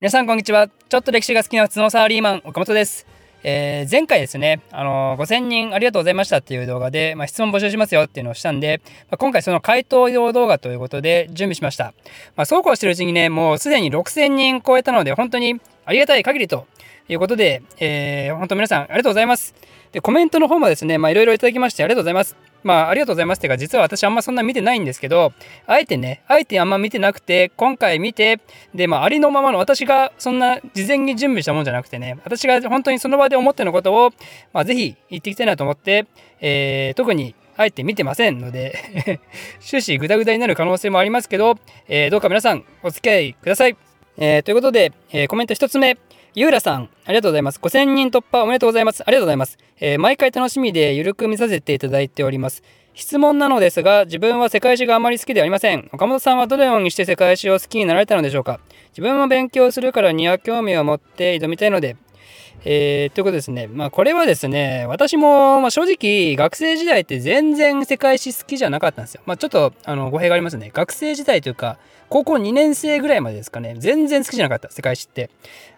皆さんこんにちは。ちょっと歴史が好きな普通のサラリーマン、岡本です。えー、前回ですね、あのー、5000人ありがとうございましたっていう動画で、まあ、質問募集しますよっていうのをしたんで、まあ、今回その回答用動画ということで準備しました。まあ、そうこうしてるうちにね、もうすでに6000人超えたので、本当にありがたい限りということで、えー、本当皆さんありがとうございます。で、コメントの方もですね、まあいろいろいただきましてありがとうございます。まあ、ありがとうございますてか、実は私あんまそんな見てないんですけど、あえてね、あえてあんま見てなくて、今回見て、で、まあ、ありのままの私がそんな事前に準備したもんじゃなくてね、私が本当にその場で思ってのことを、まあ、ぜひ言っていきたいなと思って、えー、特にあえて見てませんので 終始グダグダになる可能性もありますけど、えー、どうか皆さんお付き合いください。えー、ということで、えー、コメント1つ目。ゆうらさん、ありがとうございます。5000人突破おめでとうございます。ありがとうございます。えー、毎回楽しみでゆるく見させていただいております。質問なのですが、自分は世界史があまり好きではありません。岡本さんはどのようにして世界史を好きになられたのでしょうか自分も勉強するからには興味を持って挑みたいので、えー、ということですね。まあこれはですね、私も、まあ、正直学生時代って全然世界史好きじゃなかったんですよ。まあちょっとあの語弊がありますね。学生時代というか、高校2年生ぐらいまでですかね、全然好きじゃなかった、世界史って。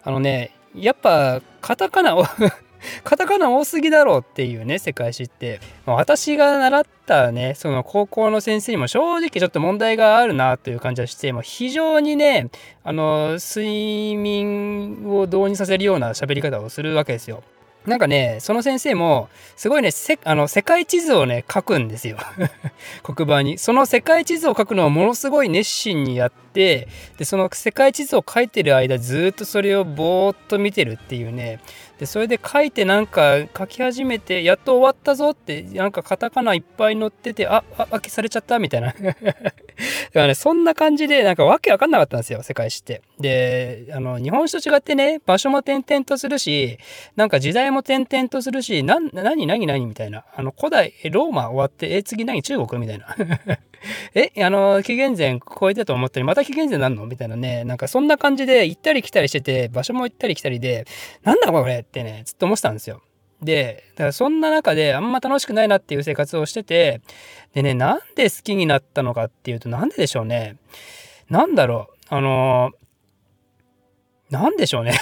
あのね、やっぱカタカナを カタカナ多すぎだろうっていうね、世界史って。ま、私が習ったね、その高校の先生にも正直ちょっと問題があるなという感じがして、もう非常にね、あの、睡眠を導入させるような喋り方をするわけですよ。なんかね、その先生も、すごいね、せあの世界地図をね、書くんですよ。黒板に。その世界地図を書くのをものすごい熱心にやって、で、その世界地図を書いてる間、ずっとそれをぼーっと見てるっていうね、でそれで書いてなんか書き始めてやっと終わったぞってなんかカタカナいっぱい載っててああ開けされちゃったみたいな。だからねそんな感じでなんかわけわかんなかったんですよ世界史って。であの日本史と違ってね場所も転々とするしなんか時代も転々とするしな何何何みたいな。あの古代ローマ終わってえ次何中国みたいな。え、あの、紀元前超えたと思ったり、また紀元前なんの？みたいなね、なんかそんな感じで行ったり来たりしてて、場所も行ったり来たりで、なんだこれ？ってね、ずっと思ってたんですよ。で、だからそんな中であんま楽しくないなっていう生活をしてて、でね、なんで好きになったのかっていうと、なんででしょうね。なんだろう。あのなんでしょうね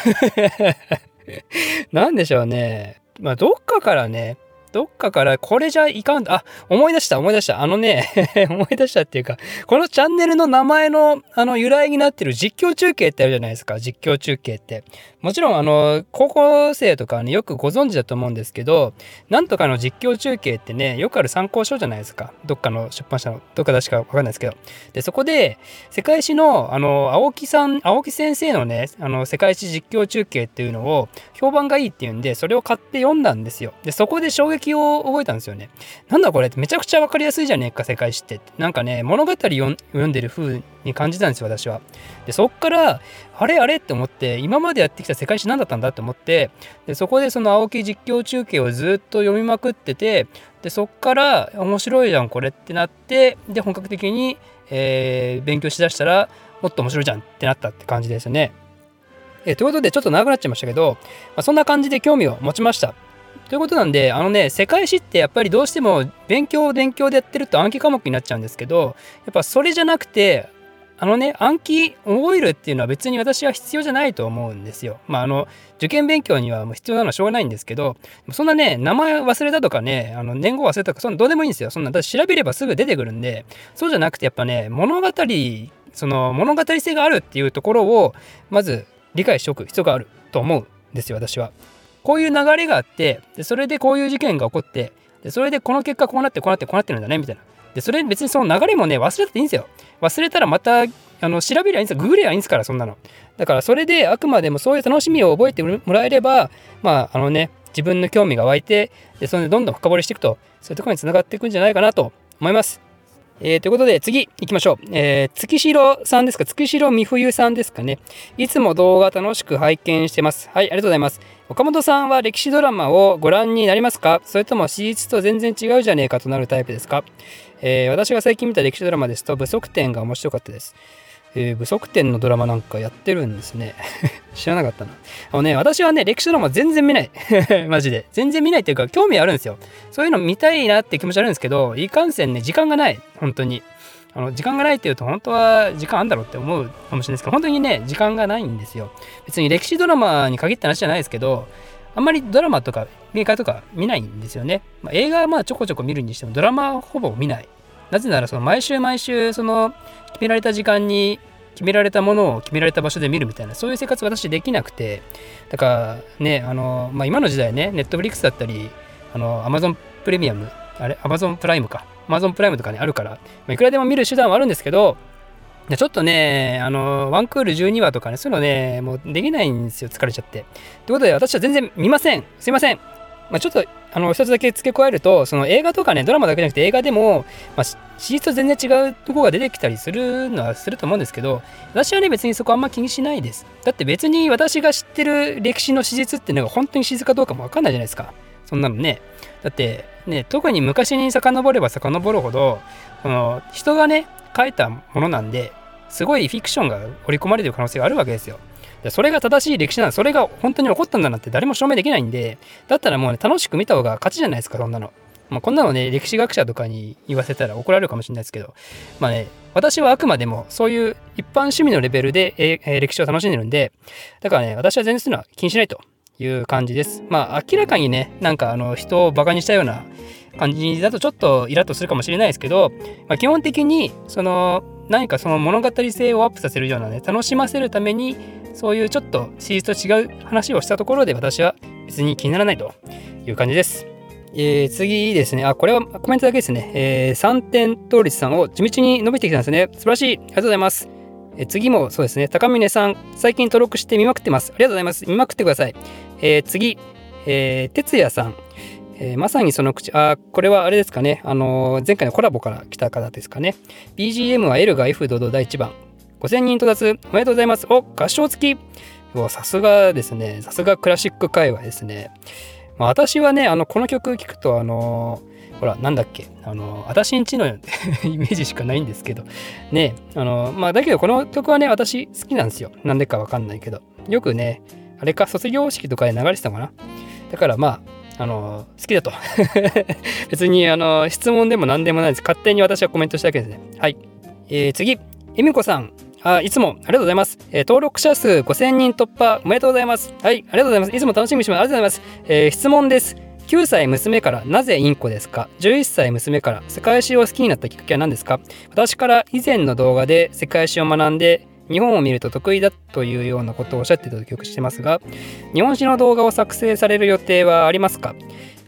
なんでしょうね。まあ、どっかからね、どっかからこれじゃいかんあ、思い出した思い出した。あのね 思い出したっていうか、このチャンネルの名前のあの由来になってる実況中継ってあるじゃないですか。実況中継って。もちろんあの、高校生とかね、よくご存知だと思うんですけど、なんとかの実況中継ってね、よくある参考書じゃないですか。どっかの出版社の、どっか出しかわかんないですけど。で、そこで、世界史の、あの、青木さん、青木先生のね、あの、世界史実況中継っていうのを、評判がいいっていうんで、それを買って読んだんですよ。で、そこで衝撃を覚えたんですよね。なんだこれってめちゃくちゃわかりやすいじゃねえか、世界史って。なんかね、物語を読んでる風に感じたんですよ、私は。で、そっから、あれあれって思って、今までやってきた世界史何だったんだって思って、でそこでその青木実況中継をずっと読みまくってて、で、そっから面白いじゃん、これってなって、で、本格的に、えー、勉強しだしたら、もっと面白いじゃんってなったって感じですよね。え、ということで、ちょっと長くなっちゃいましたけど、まあ、そんな感じで興味を持ちました。ということなんで、あのね、世界史ってやっぱりどうしても勉強勉強でやってると暗記科目になっちゃうんですけど、やっぱそれじゃなくて、あのね、暗記覚えるっていうのは別に私は必要じゃないと思うんですよ。まあ、あの、受験勉強にはもう必要なのはしょうがないんですけど、そんなね、名前忘れたとかね、あの年号忘れたとか、そんなどうでもいいんですよ。そんな、だ調べればすぐ出てくるんで、そうじゃなくてやっぱね、物語、その物語性があるっていうところを、まず理解しておく必要があると思うんですよ、私は。こういう流れがあって、でそれでこういう事件が起こって、でそれでこの結果こうなってこうなってこうなってるんだね、みたいな。で、それ別にその流れもね、忘れてていいんですよ。忘れたらまた、あの、調べりゃいいんですよ。ググればいいんですから、そんなの。だから、それであくまでもそういう楽しみを覚えてもらえれば、まあ、あのね、自分の興味が湧いて、で、それでどんどん深掘りしていくと、そういうところにつながっていくんじゃないかなと思います。えー、ということで次行きましょう。えー、月城さんですか？月城美冬さんですかね？いつも動画楽しく拝見してます。はい、ありがとうございます。岡本さんは歴史ドラマをご覧になりますか？それとも史実と全然違うじゃねえかとなるタイプですか、えー、私が最近見た歴史ドラマですと、不足点が面白かったです。えー、不足点のドラマなんかやってるんですね。知らなかったな。あのね、私はね、歴史ドラマ全然見ない。マジで。全然見ないっていうか、興味あるんですよ。そういうの見たいなって気持ちあるんですけど、いかんせんね、時間がない。本当に。あの時間がないっていうと本当は時間あんだろうって思うかもしれないですけど本当にね時間がないんですよ別に歴史ドラマに限った話じゃないですけどあんまりドラマとか映画とか見ないんですよね、まあ、映画はまあちょこちょこ見るにしてもドラマはほぼ見ないなぜならその毎週毎週その決められた時間に決められたものを決められた場所で見るみたいなそういう生活私できなくてだからねあの、まあ、今の時代ねネットフリックスだったりあのアマゾンプレミアムあれ？アマゾンプライムかアマゾンプライムとかにあるから、まあ、いくらでも見る手段はあるんですけどちょっとね、あの、ワンクール12話とかね、そういうのね、もうできないんですよ、疲れちゃって。ということで、私は全然見ません。すいません。まあ、ちょっとあの一つだけ付け加えるとその映画とかねドラマだけじゃなくて映画でも、まあ、史実と全然違うとこが出てきたりするのはすると思うんですけど私はね別にそこあんま気にしないです。だって別に私が知ってる歴史の史実っていうのが本当に史実かどうかも分かんないじゃないですか。そんなのね。だってね特に昔に遡れば遡るほどその人がね書いたものなんですごいフィクションが織り込まれてる可能性があるわけですよ。それが正しい歴史なのそれが本当に起こったんだなって誰も証明できないんでだったらもうね楽しく見た方が勝ちじゃないですかそんなの。まあ、こんなのね歴史学者とかに言わせたら怒られるかもしれないですけどまあね私はあくまでもそういう一般趣味のレベルで、えー、歴史を楽しんでるんでだからね私は全然そういうのは気にしないという感じです。まあ明らかにねなんかあの人をバカにしたような感じだとちょっとイラッとするかもしれないですけど、まあ、基本的にその何かその物語性をアップさせるようなね楽しませるためにそういうちょっと史実と違う話をしたところで私は別に気にならないという感じです。えー、次ですね。あ、これはコメントだけですね。えー、3点倒立さんを地道に伸びてきたんですね。素晴らしい。ありがとうございます。えー、次もそうですね。高峰さん、最近登録して見まくってます。ありがとうございます。見まくってください。えー、次、えー、哲也さん。えー、まさにその口、あ、これはあれですかね。あのー、前回のコラボから来た方ですかね。BGM は L が F 堂々第1番。5000人到達おめでとうございます。お、合唱付きさすがですね。さすがクラシック界隈ですね。まあ、私はね、あの、この曲聴くと、あのほら、なんだっけ、あの、私んちの イメージしかないんですけど、ね、あの、まあ、だけどこの曲はね、私好きなんですよ。なんでかわかんないけど。よくね、あれか、卒業式とかで流れてたかな。だからまあ、あの、好きだと。別に、あの、質問でも何でもないです。勝手に私はコメントしただけですね。はい。えー、次、えみこさん。あいつもありがとうございます、えー、登録者数5000人突破おめでとうございます。はい、ありがとうございます。いつも楽しみにします。ありがとうございます。えー、質問です。9歳娘からなぜインコですか ?11 歳娘から世界史を好きになったきっかけは何ですか？私から以前の動画で世界史を学んで日本を見ると得意だというようなことをおっしゃっていたと記憶してますが日本史の動画を作成される予定はありますか？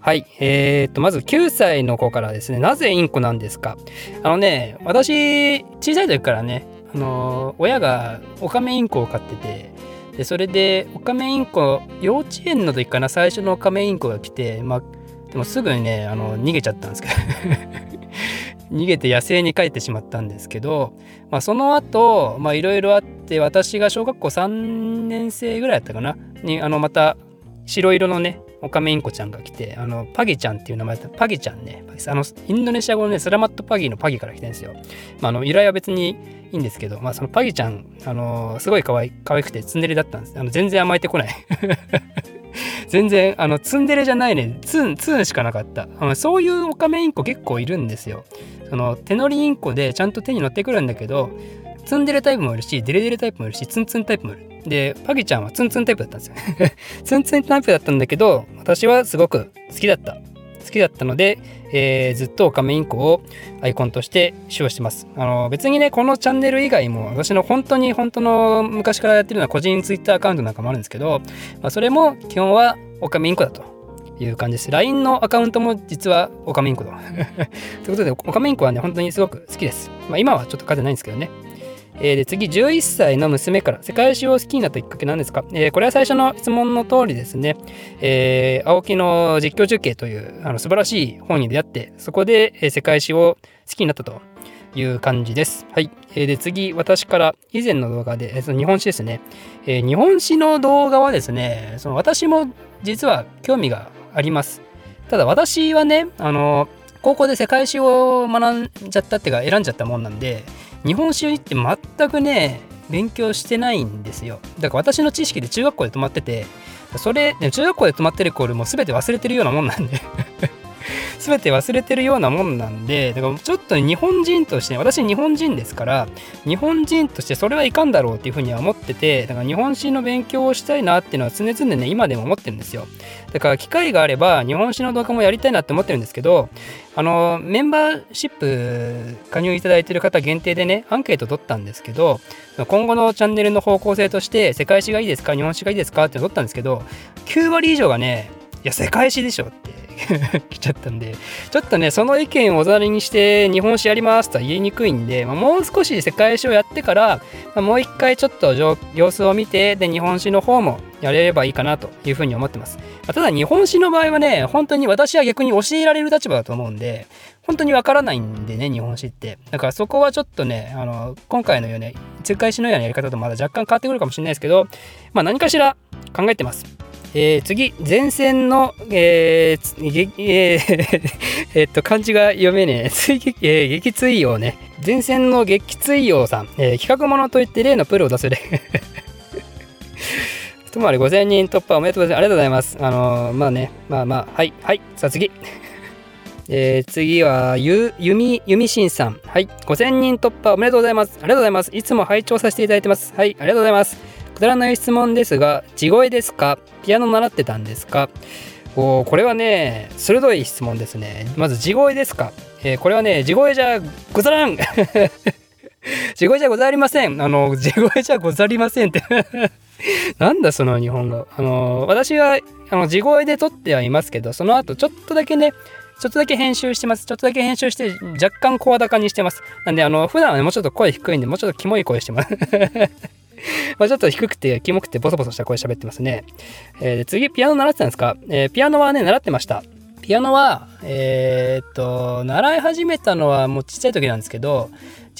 はい。えー、っと、まず9歳の子からですね、なぜインコなんですか？あのね、私、小さい時からね、あの親がオカメインコを飼っててでそれでオカメインコ幼稚園の時かな最初のオカメインコが来てまあでもすぐにねあの逃げちゃったんですけど。逃げて野生に帰ってしまったんですけど、まあ、その後いろいろあって私が小学校3年生ぐらいだったかな。にあのまた白色のねオカメインコちゃんが来て、あの、パギちゃんっていう名前だった。パギちゃんね。あの、インドネシア語のね、スラマットパギのパギから来てるんですよ。まあ、あの、由来は別にいいんですけど、まあ、そのパギちゃん、あの、すごい可愛可愛くてツンデレだったんです。あの全然甘えてこない。全然、あの、ツンデレじゃないね。ツン、ツンしかなかった。あのそういうオカメインコ結構いるんですよ。その、手乗りインコでちゃんと手に乗ってくるんだけど、ツンデレタイプもいるし、デレデレタイプもいるし、ツンツンタイプもいる。で、パギちゃんはツンツンタイプだったんですよ。ツンツンタイプだったんだけど、私はすごく好きだった。好きだったので、えー、ずっとオカメインコをアイコンとして使用してます。あの別にね、このチャンネル以外も私の本当に本当の昔からやってるような個人ツイッターアカウントなんかもあるんですけど、まあ、それも基本はオカメインコだという感じです。LINE のアカウントも実はオカメインコと。ということで、オカメインコはね、本当にすごく好きです。まあ、今はちょっと勝てないんですけどね。えー、で次、11歳の娘から世界史を好きになったきっかけなんですか、えー、これは最初の質問の通りですね、えー、青木の実況中継というあの素晴らしい本に出会って、そこで、え世界史を好きになったという感じです。はい。え、で次、私から以前の動画で、その日本史ですね、え、日本史の動画はですね、その私も実は興味があります。ただ私はね、あの高校で世界史を学んじゃったっていうか選んじゃったもんなんで、日本史って全くね勉強してないんですよ。だから私の知識で中学校で止まっててそれ中学校で止まってるコールも全て忘れてるようなもんなんで。全て忘れてるようなもんなんでだからちょっと日本人として私日本人ですから日本人としてそれはいかんだろうっていうふうには思っててだから日本史の勉強をしたいなっていうのは常々ね今でも思ってるんですよ。だから機会があれば日本史の動画もやりたいなって思ってるんですけどあのメンバーシップ加入いただいてる方限定でねアンケート取ったんですけど今後のチャンネルの方向性として世界史がいいですか日本史がいいですかって取ったんですけど9割以上がねいや世界史でしょって 来ちゃったんでちょっとねその意見をおざりにして日本史やりますとは言いにくいんで、まあ、もう少し世界史をやってから、まあ、もう一回ちょっと様子を見てで日本史の方もやれればいいかなというふうに思ってます、ま、ただ日本史の場合はね本当に私は逆に教えられる立場だと思うんで本当にわからないんでね日本史って。だからそこはちょっとねあの今回のように世界史のようなやり方とまだ若干変わってくるかもしれないですけどまあ何かしら考えてます。えー、次、前線の、えー、えー、えっと、漢字が読めねえ。追撃、えー、撃追王ね。前線の撃追王さん。えー、企画者といって例のプロを出す例。つまり5000人突破おめでとうございます。ありがとうございます。あのー、まあね、まあまあ、はい、はい。さあ次。えー、次は、ゆ、ゆみ、ゆみしんさん。はい。5000人突破おめでとうございます。ありがとうございます。いつも拝聴させていただいてます。はい。ありがとうございます。くだらない質問ですが、地声ですか？ピアノ習ってたんですか？おこれはね、鋭い質問ですね。まず、地声ですか、えー、これはね、地声じゃござらん 地声じゃござりません。あの、地声じゃござりませんって なんだその日本語。あの、私は、あの、地声で撮ってはいますけど、その後ちょっとだけね、ちょっとだけ編集してます。ちょっとだけ編集して、若干声高にしてます。なんで、あの、普段はね、もうちょっと声低いんで、もうちょっとキモい声してます まあちょっと低くて、キモくて、ボソボソした声喋ってますね。えー、次、ピアノ習ってたんですか、えー、ピアノはね、習ってました。ピアノは、えー、っと、習い始めたのはもうちっちゃい時なんですけど、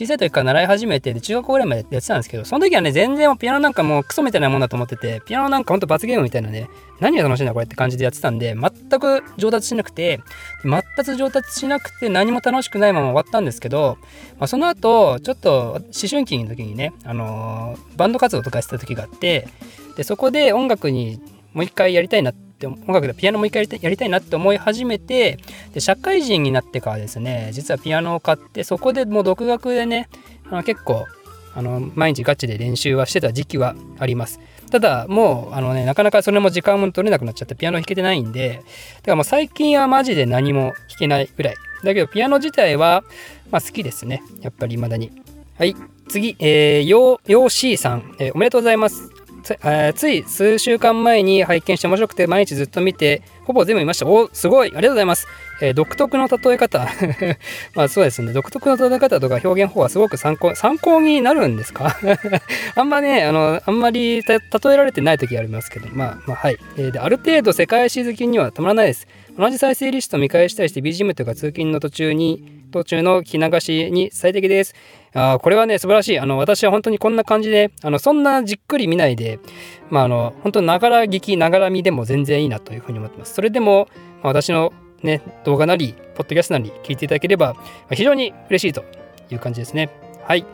小さい時から習い始めて、で、中学校ぐらいまでやってたんですけど、その時はね、全然ピアノなんかもうクソみたいなもんだと思ってて、ピアノなんかほんと罰ゲームみたいなね、何が楽しいんだこれって感じでやってたんで、全く上達しなくて、全く上達しなくて何も楽しくないまま終わったんですけど、まあ、その後、ちょっと思春期の時にね、あのー、バンド活動とかしてた時があって、で、そこで音楽にもう一回やりたいなってって音楽でピアノも一回やりたいなって思い始めてで社会人になってからですね実はピアノを買ってそこでもう独学でねあの結構あの毎日ガチで練習はしてた時期はあります。ただもうあのねなかなかそれも時間も取れなくなっちゃってピアノ弾けてないんでだからもう最近はマジで何も弾けないぐらい。だけどピアノ自体は、まあ、好きですね。やっぱり未だに。はい次、えー、ヨーシーさん、えー、おめでとうございます。つ,、えー、つい数週間前に拝見して面白くて毎日ずっと見てほぼ全部見ました。おすごい。ありがとうございます、えー、独特の例え方。まあそうですね。独特の例え方とか表現法はすごく参考参考になるんですか？あんまねあのあんまり例えられてない時ありますけど。まあまあはい、えー、である程度世界史好きにはたまらないです。同じ再生リスト見返したりして BGM というか通勤の途中に途中の聞き流しに最適です。あこれはね、素晴らしい。あの、私は本当にこんな感じで、あの、そんなじっくり見ないで、まあ、あの、本当ながら聞き、ながら見でも全然いいなというふうに思ってます。それでも、まあ、私のね、動画なり、ポッドキャストなり聞いていただければ、非常に嬉しいという感じですね。はい。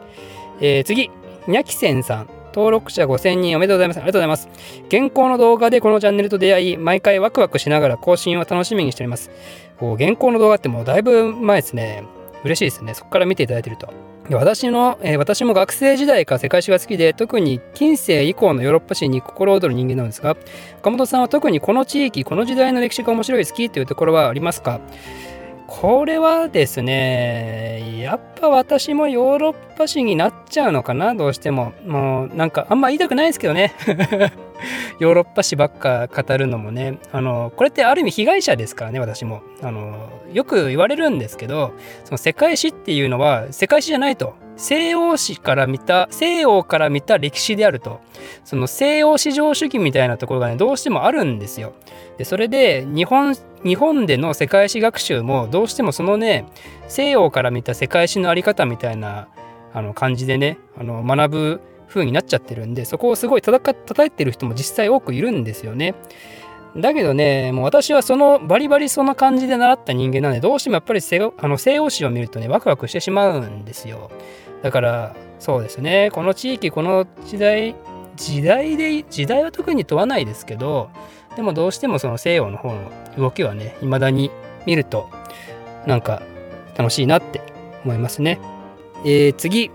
えー、次、にゃきせんさん。登録者5000人おめでとうございます。ありがとうございます。現行の動画でこのチャンネルと出会い、毎回ワクワクしながら更新を楽しみにしております。こう現行の動画ってもうだいぶ前ですね。嬉しいですね。そこから見ていただいてると。私の、えー、私も学生時代から世界史が好きで、特に近世以降のヨーロッパ史に心躍る人間なんですが、岡本さんは特にこの地域、この時代の歴史が面白い好きというところはありますか？これはですね、やっぱ私もヨーロッパ史になっちゃうのかな、どうしても。もうなんかあんま言いたくないですけどね。ヨーロッパ史ばっか語るのもね。あの、これってある意味被害者ですからね、私も。あの、よく言われるんですけど、その世界史っていうのは世界史じゃないと。西欧史から見た、西洋から見た歴史であると。その西洋史上主義みたいなところがね、どうしてもあるんですよ。で、それで日本日本での世界史学習もどうしてもそのね西洋から見た世界史の在り方みたいなあの感じでねあの学ぶ風になっちゃってるんでそこをすごい叩いてる人も実際多くいるんですよね。だけどね、もう私はそのバリバリそんな感じで習った人間なんで、どうしてもやっぱり西あの西洋史を見るとね、ワクワクしてしまうんですよ。だから、そうですね、この地域、この時代、時代で、時代は特に問わないですけど、でもどうしてもその西洋の方の動きはね、未だに見るとなんか楽しいなって思いますね。えー、次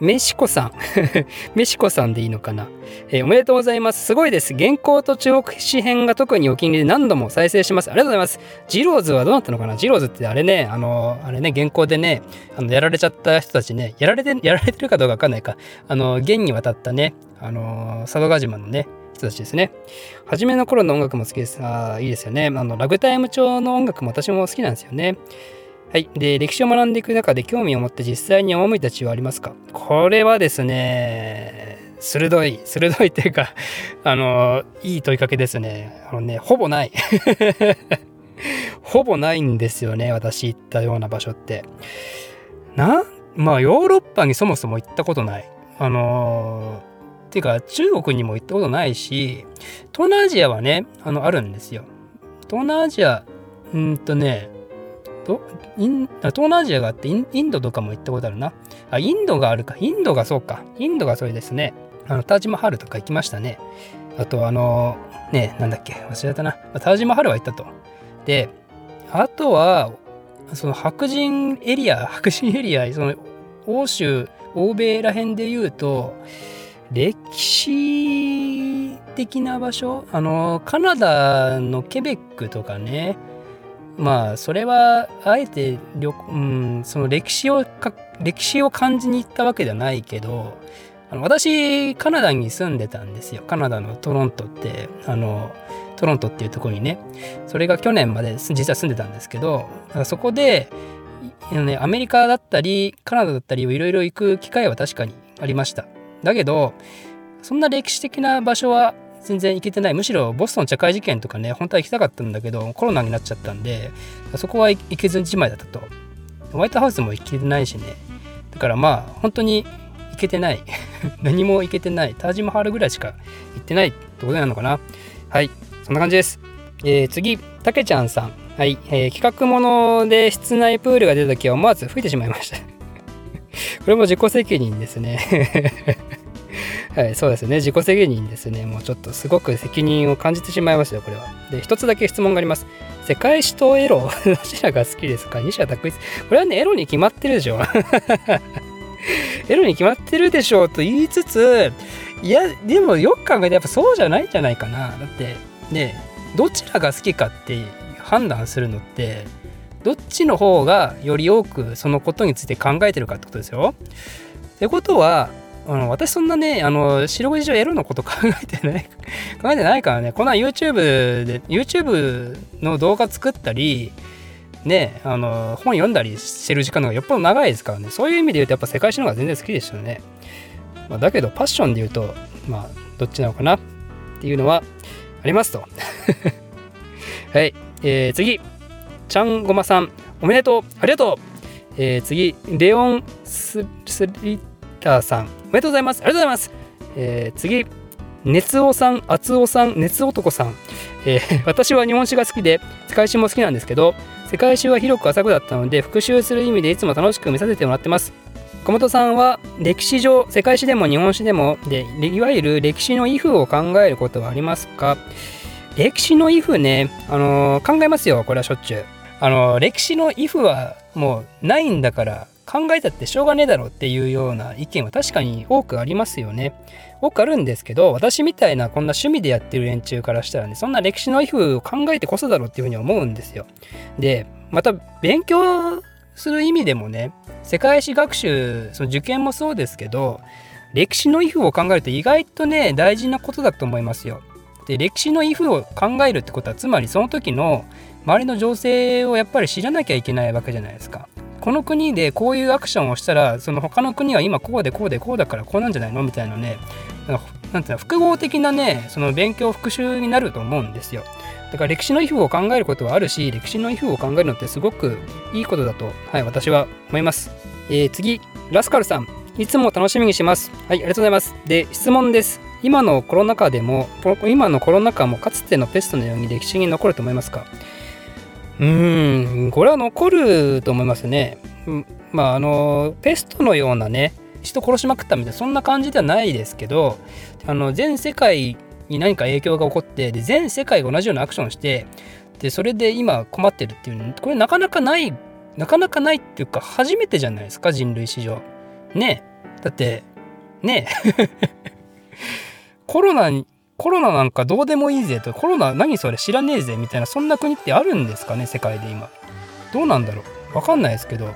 メシコさん。メシコさんでいいのかな、えー、おめでとうございます。すごいです。原稿と中国史編が特にお気に入りで何度も再生します。ありがとうございます。ジローズはどうなったのかな？ジローズってあれね、あの、あれね、原稿でね、あのやられちゃった人たちね、やられて、やられてるかどうかわかんないか、あの、現に渡ったね、あの、佐渡島のね、人たちですね。初めの頃の音楽も好きです。あ、いいですよね。あの、ラグタイム調の音楽も私も好きなんですよね。はい。で、歴史を学んでいく中で興味を持って実際に赴いた地はありますか？これはですね、鋭い、鋭いっていうか、あの、いい問いかけですね。あのね、ほぼない。ほぼないんですよね、私行ったような場所って。な、まあ、ヨーロッパにそもそも行ったことない。あのっていうか、中国にも行ったことないし、東南アジアはね、あの、あるんですよ。東南アジア、うんとね、とイン東南アジアがあってインドとかも行ったことあるな。あ、インドがあるか。インドがそうか。インドがそれですね。あの、タージマハルとか行きましたね。あと、あの、ね、なんだっけ、忘れたな。タージマハルは行ったと。で、あとは、その白人エリア、白人エリア、その欧州、欧米ら辺で言うと、歴史的な場所？あの、カナダのケベックとかね、まあそれはあえて旅、うん、その歴史を歴史を感じに行ったわけではないけどあの私カナダに住んでたんですよ。カナダのトロントってあのトロントっていうところにね。それが去年まで実は住んでたんですけどそこで、ね、アメリカだったりカナダだったりをいろいろ行く機会は確かにありました。だけどそんな歴史的な場所は全然行けてない。むしろボストン茶会事件とかね本当は行きたかったんだけどコロナになっちゃったんでそこは行けずじまいだったと。ホワイトハウスも行けてないしね。だからまあ本当に行けてない。何も行けてない。タージマハールぐらいしか行ってないってことなのかな。はい。そんな感じです。えー、次たけちゃんさん。はい、えー、企画もので室内プールが出た時は思わず吹いてしまいました。これも自己責任ですね。はい、そうですね。自己責任ですね。もうちょっとすごく責任を感じてしまいますよ、これは。で、一つだけ質問があります。世界史とエロ、どちらが好きですか？西田拓一。これはね、エロに決まってるでしょ。エロに決まってるでしょうと言いつつ、いや、でもよく考えてやっぱそうじゃないんじゃないかな。だって、ね、どちらが好きかって判断するのって、どっちの方がより多くそのことについて考えてるかってことですよ。ってことは、あの私そんなね、あの、白くじ上エロのこと 考えてない、考えてないからね、こんな YouTube で、YouTube の動画作ったり、ね、あの、本読んだりしてる時間の方がよっぽど長いですからね、そういう意味で言うとやっぱ世界史の方が全然好きでしたね。まあ、だけど、パッションで言うと、まあ、どっちなのかなっていうのはありますと。はい、えー、次、ちゃんごまさん、おめでとう、ありがとう。えー、次、レオンスリッターさん、おめでとうございます。ありがとうございます。えー、次、熱男さん、厚尾さん、熱男さん。えー、私は日本史が好きで、世界史も好きなんですけど、世界史は広く浅くだったので、復習する意味でいつも楽しく見させてもらってます。小本さんは歴史上、世界史でも日本史でもで、いわゆる歴史のイフを考えることはありますか？歴史のイフね、あのー、考えますよ、これはしょっちゅう。あの、歴史のイフはもうないんだから考えたってしょうがねえだろっていうような意見は確かに多くありますよね。多くあるんですけど、私みたいなこんな趣味でやってる連中からしたらね、そんな歴史の if を考えてこそだろうっていうふうに思うんですよ。で、また勉強する意味でもね、世界史学習、その受験もそうですけど、歴史の if を考えると意外とね、大事なことだと思いますよ。で、歴史の if を考えるってことは、つまりその時の周りの情勢をやっぱり知らなきゃいけないわけじゃないですか。この国でこういうアクションをしたらその他の国は今こうでこうでこうだからこうなんじゃないの？みたいなねなんていうの複合的なねその勉強復習になると思うんですよ。だから歴史の if を考えることはあるし歴史の if を考えるのってすごくいいことだとはい私は思います、えー、次ラスカルさん。いつも楽しみにします。はいありがとうございます。で質問です。今のコロナ禍でも今のコロナ禍もかつてのペストのように歴史に残ると思いますか？うーん、これは残ると思いますね。まあ、あの、ペストのようなね、人殺しまくったみたいな、そんな感じではないですけど、あの、全世界に何か影響が起こって、で全世界が同じようなアクションして、でそれで今困ってるっていうこれなかなかないなかなかないっていうか初めてじゃないですか人類史上。ね。だってね。コロナにコロナなんかどうでもいいぜとコロナ何それ知らねえぜみたいなそんな国ってあるんですかね世界で今。どうなんだろう。わかんないですけど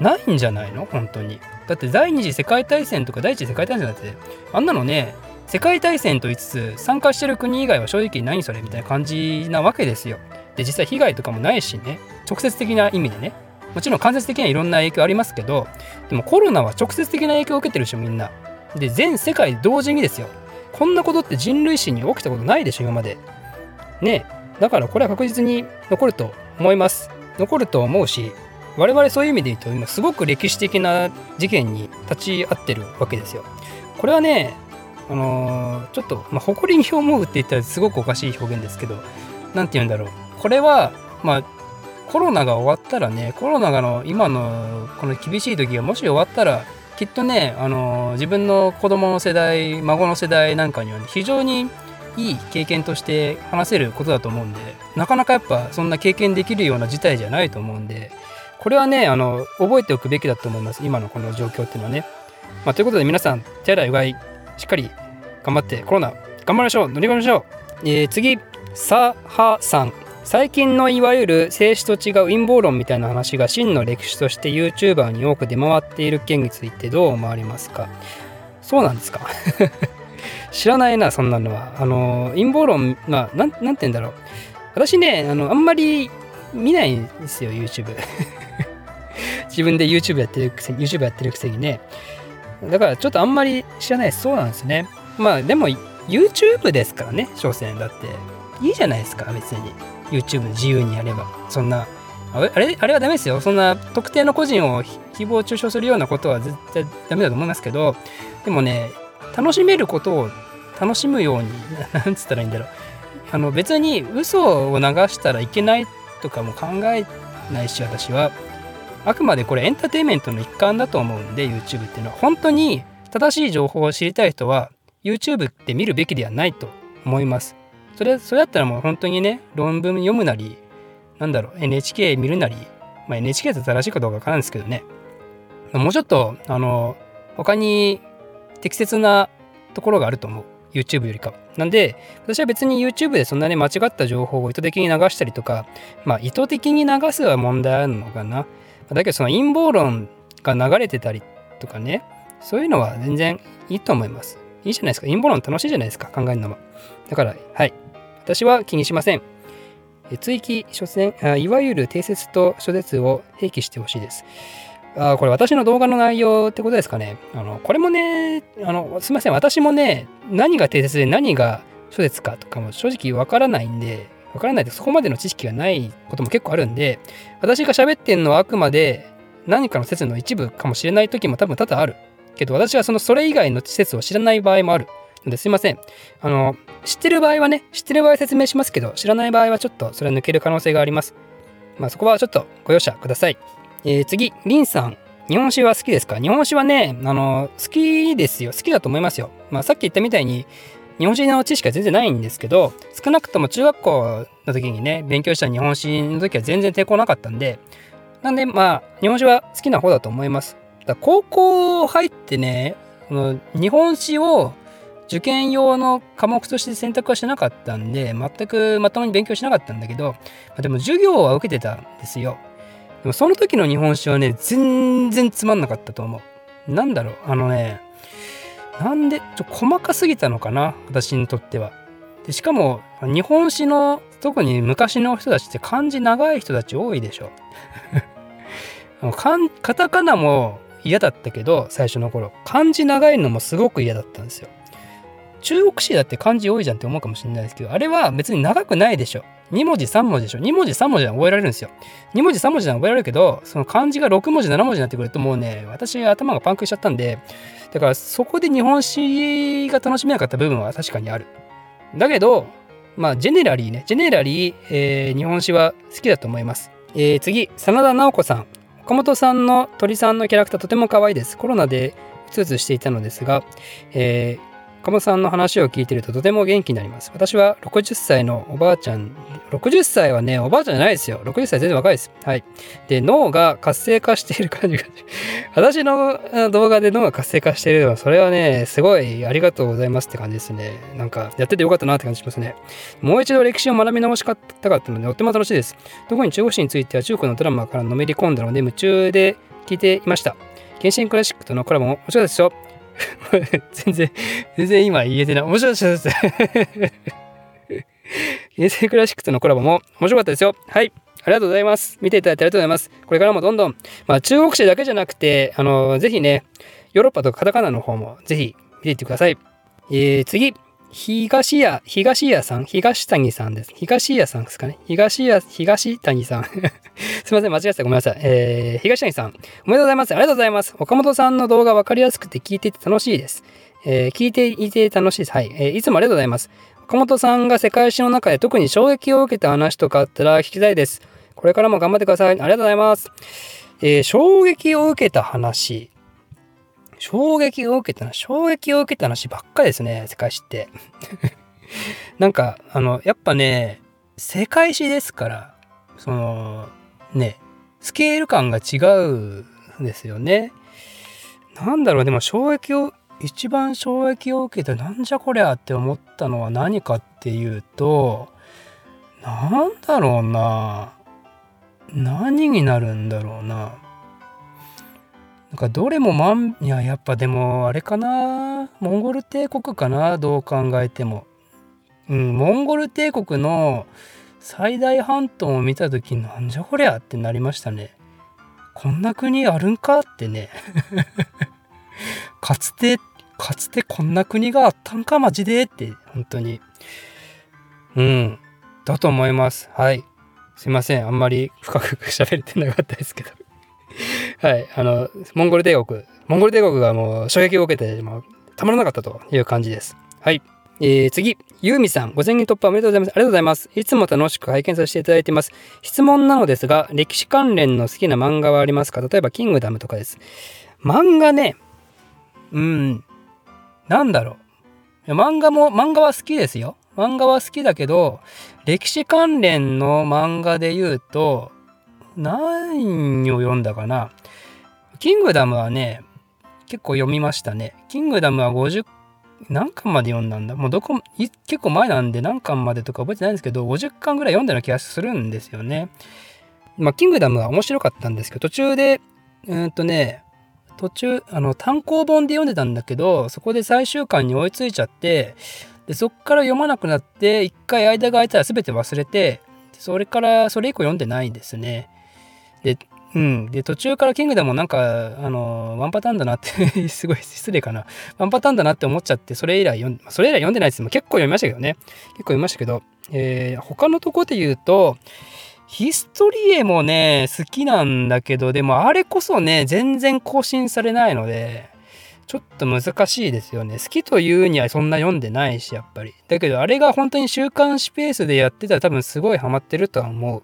ないんじゃないの？本当に。だって第二次世界大戦とか第一次世界大戦だってあんなのね世界大戦と言いつつ参加してる国以外は正直何それみたいな感じなわけですよ。で実際被害とかもないしね。直接的な意味でね。もちろん間接的にはいろんな影響ありますけどでもコロナは直接的な影響を受けてるでしょみんな。で全世界同時にですよ。こんなことって人類史に起きたことないでしょ今まで。ねだからこれは確実に残ると思います。残ると思うし我々そういう意味で言うと今すごく歴史的な事件に立ち会ってるわけですよ。これはねあのー、ちょっと、まあ、誇りに思うって言ったらすごくおかしい表現ですけど何て言うんだろう。これはまあコロナが終わったらねコロナがの今のこの厳しい時がもし終わったらきっとね、あの自分の子供の世代孫の世代なんかには、ね、非常にいい経験として話せることだと思うんでなかなかやっぱそんな経験できるような事態じゃないと思うんでこれはねあの覚えておくべきだと思います今のこの状況っていうのはね、まあ、ということで皆さん手洗いうがいしっかり頑張ってコロナ頑張りましょう乗り越えましょう、えー、次サハさん。最近のいわゆる静止と違う陰謀論みたいな話が真の歴史として YouTuber に多く出回っている件についてどう思われますか？そうなんですか？知らないなそんなのは。あの陰謀論まあなんなんて言うんだろう。私ねあのあんまり見ないんですよ YouTube 自分で YouTube やってるくせに YouTube やってるくせにね。だからちょっとあんまり知らないそうなんですね。まあでも YouTube ですからね所詮。だっていいじゃないですか別に。YouTube 自由にやればそんなあれあれはダメですよ。そんな特定の個人を誹謗中傷するようなことは絶対ダメだと思いますけどでもね楽しめることを楽しむように なんつったらいいんだろう。あの別に嘘を流したらいけないとかも考えないし私は。あくまでこれエンターテインメントの一環だと思うんで YouTube っていうのは。本当に正しい情報を知りたい人は YouTube って見るべきではないと思います。それそれだったらもう本当にね論文読むなりなんだろう NHK 見るなり、まあ、NHK って正しいかどうかわからんですけどねもうちょっとあの他に適切なところがあると思う YouTube よりかは。なんで私は別に YouTube でそんなに間違った情報を意図的に流したりとかまあ意図的に流すは問題あるのかな。だけどその陰謀論が流れてたりとかねそういうのは全然いいと思います。いいじゃないですか。陰謀論楽しいじゃないですか考えるのも。だからはい私は気にしません。追記、所詮、いわゆる定説と諸説を併記してほしいです。あこれ私の動画の内容ってことですかね。あのこれもねあの、すみません、私もね、何が定説で何が諸説かとかも正直わからないんで、わからないでそこまでの知識がないことも結構あるんで、私が喋ってんのはあくまで何かの説の一部かもしれない時も多分多々ある。けど私はそのそれ以外の説を知らない場合もある。ですいません。あの、知ってる場合はね、知ってる場合説明しますけど、知らない場合はちょっとそれは抜ける可能性があります。まあそこはちょっとご容赦ください。えー、次、リンさん。日本酒は好きですか？日本酒はね、あの、好きですよ。好きだと思いますよ。まあさっき言ったみたいに、日本史の知識は全然ないんですけど、少なくとも中学校の時にね、勉強した日本史の時は全然抵抗なかったんで、なんでまあ、日本史は好きな方だと思います。だ高校入ってね、この日本史を受験用の科目として選択はしなかったんで、全くまともに勉強しなかったんだけど、までも授業は受けてたんですよ。でもその時の日本史はね、全然つまんなかったと思う。なんだろう、あのね、なんで、ちょ細かすぎたのかな、私にとっては。でしかも、日本史の、特に昔の人たちって漢字長い人たち多いでしょ。カタカナも嫌だったけど、最初の頃。漢字長いのもすごく嫌だったんですよ。中国史だって漢字多いじゃんって思うかもしれないですけど、あれは別に長くないでしょ。2文字3文字でしょ。2文字3文字は覚えられるんですよ。2文字3文字は覚えられるけど、その漢字が6文字7文字になってくるともうね、私頭がパンクしちゃったんで、だからそこで日本史が楽しめなかった部分は確かにある。だけど、まあ、ジェネラリーね、ジェネラリー、えー、日本史は好きだと思います。えー、次、真田直子さん。岡本さんの鳥さんのキャラクターとても可愛いです。コロナでうつうつしていたのですが、えー岡本さんの話を聞いてるととても元気になります。私は60歳のおばあちゃん、60歳はね、おばあちゃんじゃないですよ。60歳全然若いです。はい。で、脳が活性化している感じが、私の動画で脳が活性化しているのは、それはね、すごいありがとうございますって感じですね。なんか、やっててよかったなって感じしますね。もう一度歴史を学び直したかったので、とても楽しいです。特に中国史については中国のドラマからのめり込んだので、夢中で聞いていました。原神クラシックとのコラボも面白いですよ。全然、全然今言えてない。面白いです。平成クラシックとのコラボも面白かったですよ。はい。ありがとうございます。見ていただいてありがとうございます。これからもどんどん、まあ中国史だけじゃなくて、あの、ぜひね、ヨーロッパとかカタカナの方もぜひ見ていってください。えー、次。東屋、東屋さん？東谷さんです。東屋さんですかね？東屋、東谷さん。すいません、間違えた。ごめんなさい。えー、東谷さん。おめでとうございます。ありがとうございます。岡本さんの動画分かりやすくて聞いていて楽しいです。えー、聞いていて楽しいです。はい。えー、いつもありがとうございます。岡本さんが世界史の中で特に衝撃を受けた話とかあったら聞きたいです。これからも頑張ってください。ありがとうございます。えー、衝撃を受けた話。衝撃を受けたな、衝撃を受けた話ばっかりですね、世界史って。なんか、あの、やっぱね、世界史ですから、その、ね、スケール感が違うんですよね。なんだろう、でも衝撃を、一番衝撃を受けてなんじゃこりゃって思ったのは何かっていうと、なんだろうな。何になるんだろうな。なんかどれもまん、いや、やっぱでもあれかな。モンゴル帝国かな。どう考えても。うん、モンゴル帝国の最大半島を見た時なんじゃこりゃってなりましたね。こんな国あるんかってね。かつて、かつてこんな国があったんかマジでって、本当に。うん。だと思います。はい。すいません。あんまり深く喋れてなかったですけど。はい、あの、モンゴル帝国、モンゴル帝国がもう衝撃を受けて、もうたまらなかったという感じです。はい。えー、次、ユーミさん、5000人突破おめでとうございます。ありがとうございます。いつも楽しく拝見させていただいています。質問なのですが、歴史関連の好きな漫画はありますか？例えば、キングダムとかです。漫画ね、うん、なんだろう。漫画も、漫画は好きですよ。漫画は好きだけど、歴史関連の漫画で言うと、何を読んだかな？キングダムはね、結構読みましたね。キングダムは50、何巻まで読んだんだ？もうどこ、結構前なんで何巻までとか覚えてないんですけど、50巻ぐらい読んだような気がするんですよね。まあ、キングダムは面白かったんですけど、途中で、うんとね、途中、あの、単行本で読んでたんだけど、そこで最終巻に追いついちゃって、でそっから読まなくなって、一回間が空いたら全て忘れて、それから、それ以降読んでないですね。で、うん。で、途中からキングダムもなんか、あの、ワンパターンだなって すごい失礼かな。ワンパターンだなって思っちゃって、それ以来読んで、それ以来読んでないです。結構読みましたけどね。結構読みましたけど、えー、他のとこで言うと、ヒストリエもね、好きなんだけど、でもあれこそね、全然更新されないので、ちょっと難しいですよね。好きというにはそんな読んでないし、やっぱり。だけど、あれが本当に週刊誌ペースでやってたら多分すごいハマってるとは思う。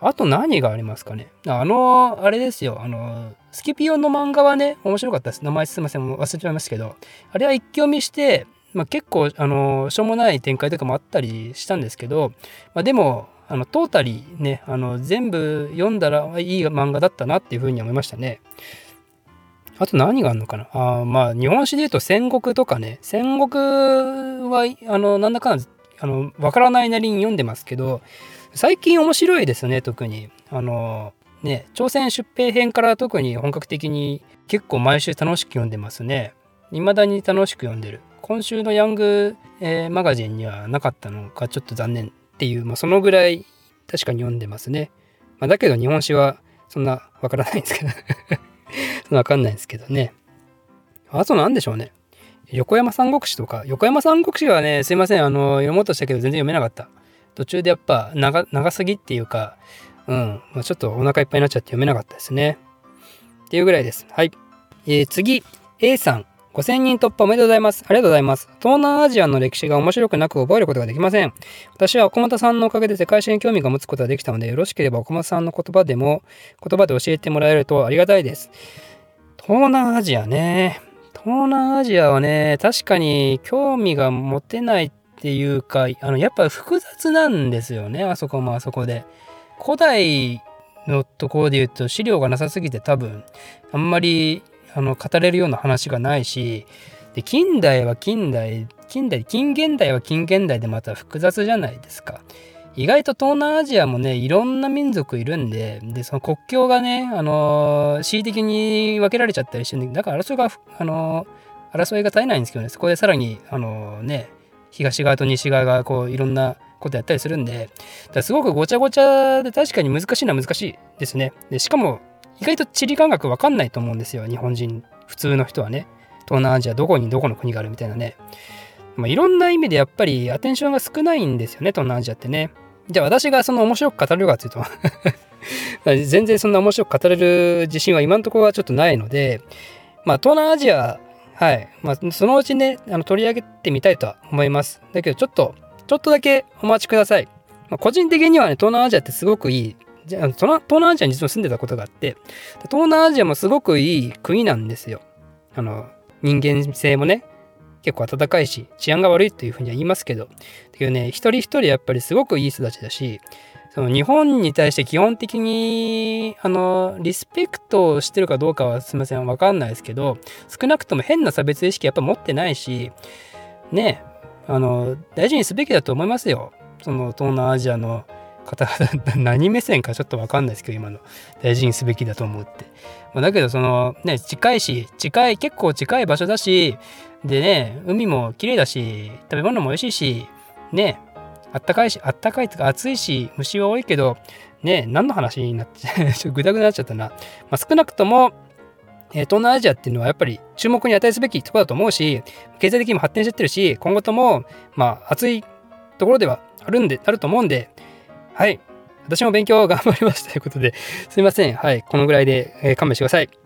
あと何がありますかね？あの、あれですよ。あの、スキピオの漫画はね、面白かったです。名前すいません。忘れちゃいましたけど。あれは一気読みして、まあ、結構、あの、しょうもない展開とかもあったりしたんですけど、まあ、でも、あの、トータリーね、あの、全部読んだらいい漫画だったなっていうふうに思いましたね。あと何があるのかな？あまあ、日本史で言うと戦国とかね、戦国は、あの、なんだかんだ、あの、わからないなりに読んでますけど、最近面白いですね、特に。あの、ね、朝鮮出兵編から特に本格的に結構毎週楽しく読んでますね。未だに楽しく読んでる。今週のヤング、えー、マガジンにはなかったのがちょっと残念っていう、まあ、そのぐらい確かに読んでますね。まあ、だけど日本史はそんなわからないんですけど そんなわかんないんですけどね。あと何でしょうね。横山三国志とか、横山三国志はね、すいません、あの、読もうとしたけど全然読めなかった。途中でやっぱ長長すぎっていうか、うん、まあ、ちょっとお腹いっぱいになっちゃって読めなかったですね。っていうぐらいです。はい。えー、次、A さん。5000人突破おめでとうございます。ありがとうございます。東南アジアの歴史が面白くなく覚えることができません。私は岡本さんのおかげで世界史に興味が持つことができたので、よろしければ岡本さんの言葉でも、言葉で教えてもらえるとありがたいです。東南アジアね。東南アジアはね、確かに興味が持てないっていうか、あの、やっぱ複雑なんですよね、あそこもあそこで。古代のところで言うと資料がなさすぎて多分、あんまり、あの、語れるような話がないし、で、近代は近代、近代、近現代は近現代でまた複雑じゃないですか。意外と東南アジアもね、いろんな民族いるんで、で、その国境がね、あの、恣意的に分けられちゃったりしてるんで、だから争いが、あの、争いが絶えないんですけどね、そこでさらに、あの、ね、東側と西側がこういろんなことやったりするんで、だすごくごちゃごちゃで確かに難しいのは難しいですね。で、しかも意外と地理感覚わかんないと思うんですよ、日本人、普通の人はね。東南アジアどこにどこの国があるみたいなね。まあ、いろんな意味でやっぱりアテンションが少ないんですよね、東南アジアってね。じゃあ私がその面白く語るかというと 全然そんな面白く語れる自信は今のところはちょっとないので、まあ東南アジア、はい、まあそのうちね、あの取り上げてみたいとは思います。だけどちょっと、ちょっとだけお待ちください。まあ、個人的にはね、東南アジアってすごくいい、じゃあ東南アジアに実は住んでたことがあって、東南アジアもすごくいい国なんですよ。あの、人間性もね、結構温かいし、治安が悪いっていうふうには言いますけど、だけどね、一人一人やっぱりすごくいい人たちだし、その日本に対して基本的に、あの、リスペクトをしてるかどうかはすみません、わかんないですけど、少なくとも変な差別意識やっぱ持ってないし、ね、あの、大事にすべきだと思いますよ。その東南アジアの方々、何目線かちょっとわかんないですけど、今の。大事にすべきだと思うって。まあ、だけど、その、ね、近いし、近い、結構近い場所だし、でね、海も綺麗だし、食べ物も美味しいし、ね、あったかいし、あったかいとか暑いし、虫は多いけど、ね、何の話になって、ちょっとグダグダになっちゃったな。まあ、少なくとも、えー、東南アジアっていうのはやっぱり注目に値すべきところだと思うし、経済的にも発展してってるし、今後とも、まあ、暑いところではあるんで、あると思うんで、はい。私も勉強頑張りますということで、すいません。はい。このぐらいで、えー、勘弁してください。